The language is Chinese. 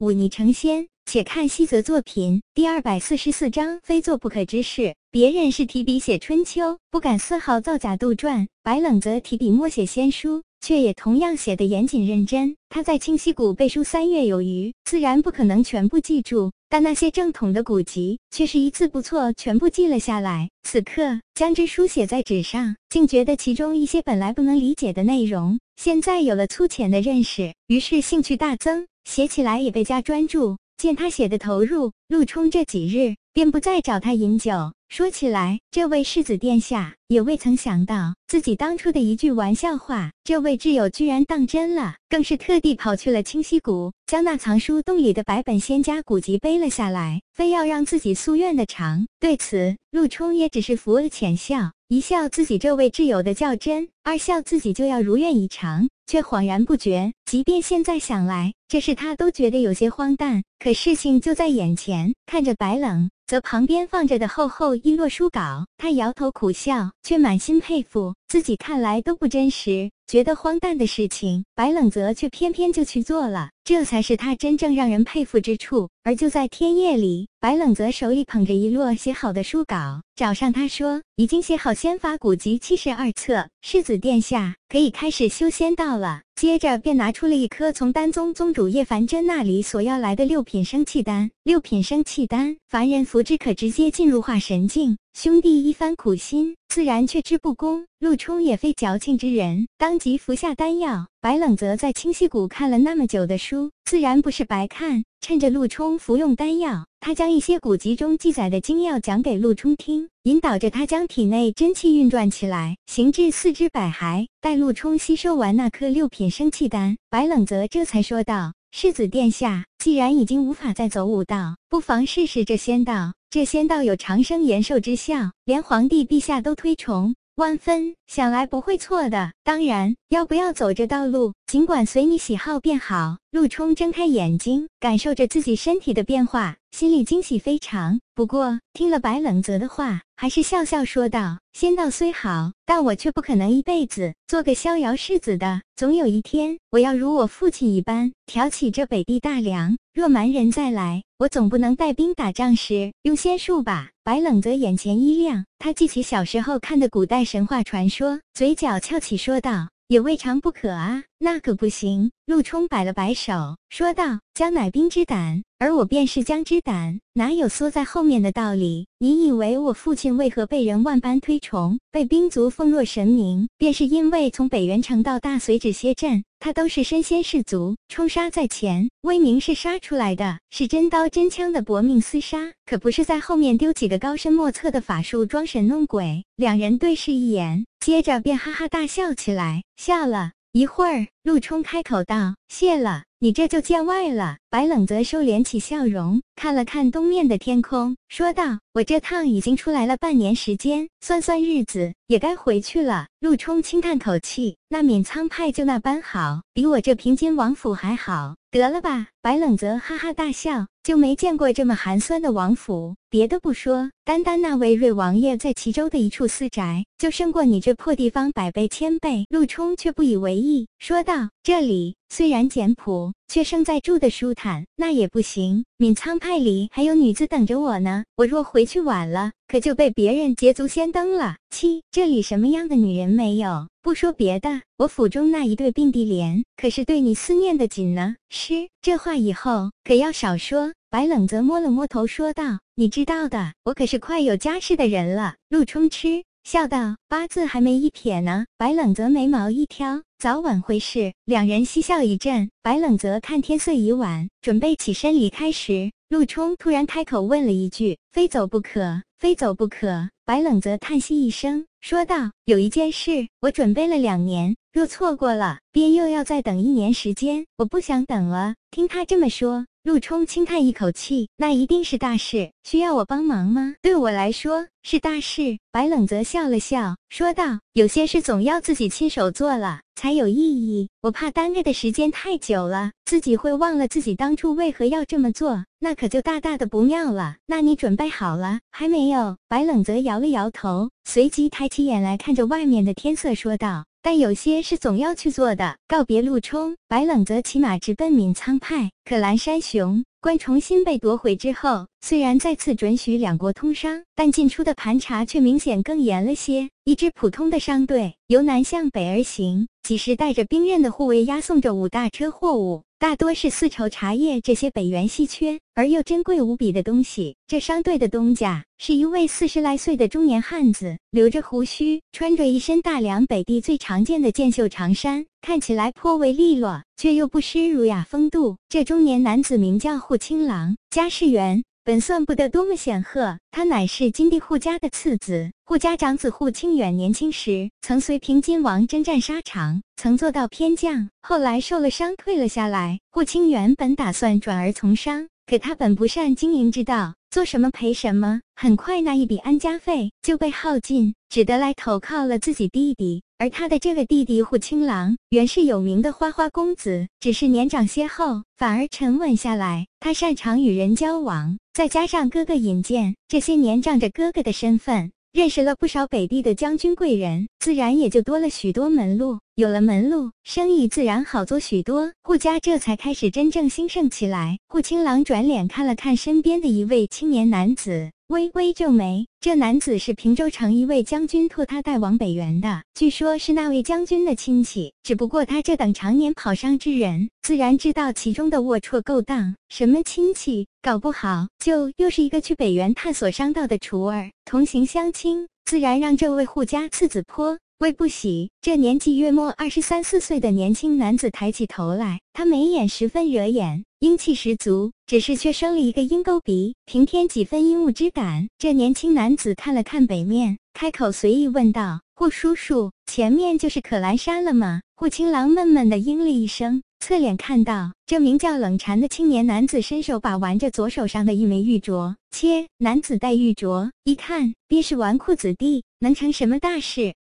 忤逆成仙。且看西泽作品第二百四十四章，非做不可之事。别人是提笔写春秋，不敢丝毫造假杜撰；白冷则提笔默写仙书，却也同样写得严谨认真。他在清溪谷背书三月有余，自然不可能全部记住，但那些正统的古籍却是一字不错全部记了下来。此刻将之书写在纸上，竟觉得其中一些本来不能理解的内容，现在有了粗浅的认识，于是兴趣大增，写起来也倍加专注。见他写的投入，陆冲这几日便不再找他饮酒。说起来，这位世子殿下也未曾想到自己当初的一句玩笑话，这位挚友居然当真了，更是特地跑去了清溪谷，将那藏书洞里的百本仙家古籍背了下来，非要让自己夙愿的偿。对此，陆冲也只是扶额浅笑，一笑自己这位挚友的较真，二笑自己就要如愿以偿。却恍然不觉，即便现在想来，这事他都觉得有些荒诞。可事情就在眼前，看着白冷则旁边放着的厚厚一摞书稿，他摇头苦笑，却满心佩服自己看来都不真实。觉得荒诞的事情，白冷泽却偏偏就去做了，这才是他真正让人佩服之处。而就在天夜里，白冷泽手里捧着一摞写好的书稿，找上他说：“已经写好仙法古籍七十二册，世子殿下可以开始修仙道了。”接着便拿出了一颗从丹宗宗主叶凡真那里索要来的六品生气丹。六品生气丹，凡人服之可直接进入化神境。兄弟一番苦心，自然却之不恭。陆冲也非矫情之人，当即服下丹药。白冷则在清溪谷看了那么久的书，自然不是白看。趁着陆冲服用丹药，他将一些古籍中记载的精要讲给陆冲听，引导着他将体内真气运转起来，行至四肢百骸。待陆冲吸收完那颗六品生气丹，白冷则这才说道：“世子殿下，既然已经无法再走武道，不妨试试这仙道。这仙道有长生延寿之效，连皇帝陛下都推崇。”万分，想来不会错的。当然，要不要走这道路，尽管随你喜好便好。陆冲睁开眼睛，感受着自己身体的变化，心里惊喜非常。不过，听了白冷泽的话，还是笑笑说道：“仙道虽好，但我却不可能一辈子做个逍遥世子的。总有一天，我要如我父亲一般，挑起这北地大梁。若蛮人再来，我总不能带兵打仗时用仙术吧？”白冷泽眼前一亮，他记起小时候看的古代神话传说，嘴角翘起说道：“也未尝不可啊。”那可不行。陆冲摆了摆手，说道：“江乃兵之胆，而我便是江之胆，哪有缩在后面的道理？你以为我父亲为何被人万般推崇，被兵族奉若神明，便是因为从北元城到大隋止歇镇，他都是身先士卒，冲杀在前，威名是杀出来的，是真刀真枪的搏命厮杀，可不是在后面丢几个高深莫测的法术装神弄鬼。”两人对视一眼，接着便哈哈大笑起来，笑了。一会儿，陆冲开口道：“谢了，你这就见外了。”白冷泽收敛起笑容，看了看东面的天空，说道：“我这趟已经出来了半年时间，算算日子，也该回去了。”陆冲轻叹口气：“那闵仓派就那般好，比我这平津王府还好。”得了吧，白冷泽哈哈大笑，就没见过这么寒酸的王府。别的不说，单单那位瑞王爷在齐州的一处私宅，就胜过你这破地方百倍千倍。陆冲却不以为意，说道：“这里虽然简朴，却胜在住的舒坦。那也不行，闵苍派里还有女子等着我呢。我若回去晚了，可就被别人捷足先登了。七，这里什么样的女人没有？”不说别的，我府中那一对并蒂莲可是对你思念的紧呢。师，这话以后可要少说。白冷则摸了摸头，说道：“你知道的，我可是快有家室的人了。”陆冲吃笑道：“八字还没一撇呢。”白冷则眉毛一挑，早晚会是。两人嬉笑一阵。白冷则看天色已晚，准备起身离开时，陆冲突然开口问了一句：“非走不可，非走不可。”白冷则叹息一声。说道：“有一件事，我准备了两年，若错过了，便又要再等一年时间。我不想等了。”听他这么说，陆冲轻叹一口气：“那一定是大事，需要我帮忙吗？”对我来说是大事。白冷则笑了笑，说道：“有些事总要自己亲手做了才有意义，我怕耽搁的时间太久了，自己会忘了自己当初为何要这么做，那可就大大的不妙了。那你准备好了还没有？”白冷则摇了摇头，随即抬起眼来看着外面的天色，说道：“但有些是总要去做的。告别陆冲，白冷则骑马直奔闵苍派。可蓝山雄关重新被夺回之后，虽然再次准许两国通商，但进出的盘查却明显更严了些。一支普通的商队由南向北而行，几十带着兵刃的护卫押送着五大车货物。大多是丝绸、茶叶这些北元稀缺而又珍贵无比的东西。这商队的东家是一位四十来岁的中年汉子，留着胡须，穿着一身大梁北地最常见的箭袖长衫，看起来颇为利落，却又不失儒雅风度。这中年男子名叫护青郎，家世远。本算不得多么显赫，他乃是金帝护家的次子。护家长子护清远年轻时曾随平津王征战沙场，曾做到偏将，后来受了伤退了下来。护清远本打算转而从商，可他本不善经营之道，做什么赔什么，很快那一笔安家费就被耗尽，只得来投靠了自己弟弟。而他的这个弟弟护青郎原是有名的花花公子，只是年长些后反而沉稳下来。他擅长与人交往，再加上哥哥引荐，这些年仗着哥哥的身份，认识了不少北地的将军贵人，自然也就多了许多门路。有了门路，生意自然好做许多。顾家这才开始真正兴盛起来。顾青郎转脸看了看身边的一位青年男子。微微皱眉，这男子是平州城一位将军托他带往北原的，据说是那位将军的亲戚。只不过他这等常年跑商之人，自然知道其中的龌龊勾当。什么亲戚，搞不好就又是一个去北原探索商道的厨儿，同行相亲，自然让这位护家次子颇为不喜。这年纪约莫二十三四岁的年轻男子抬起头来，他眉眼十分惹眼。英气十足，只是却生了一个鹰钩鼻，平添几分阴雾之感。这年轻男子看了看北面，开口随意问道：“霍叔叔，前面就是可兰山了吗？”霍青郎闷闷的应了一声，侧脸看到这名叫冷禅的青年男子伸手把玩着左手上的一枚玉镯。切，男子戴玉镯，一看便是纨绔子弟，能成什么大事？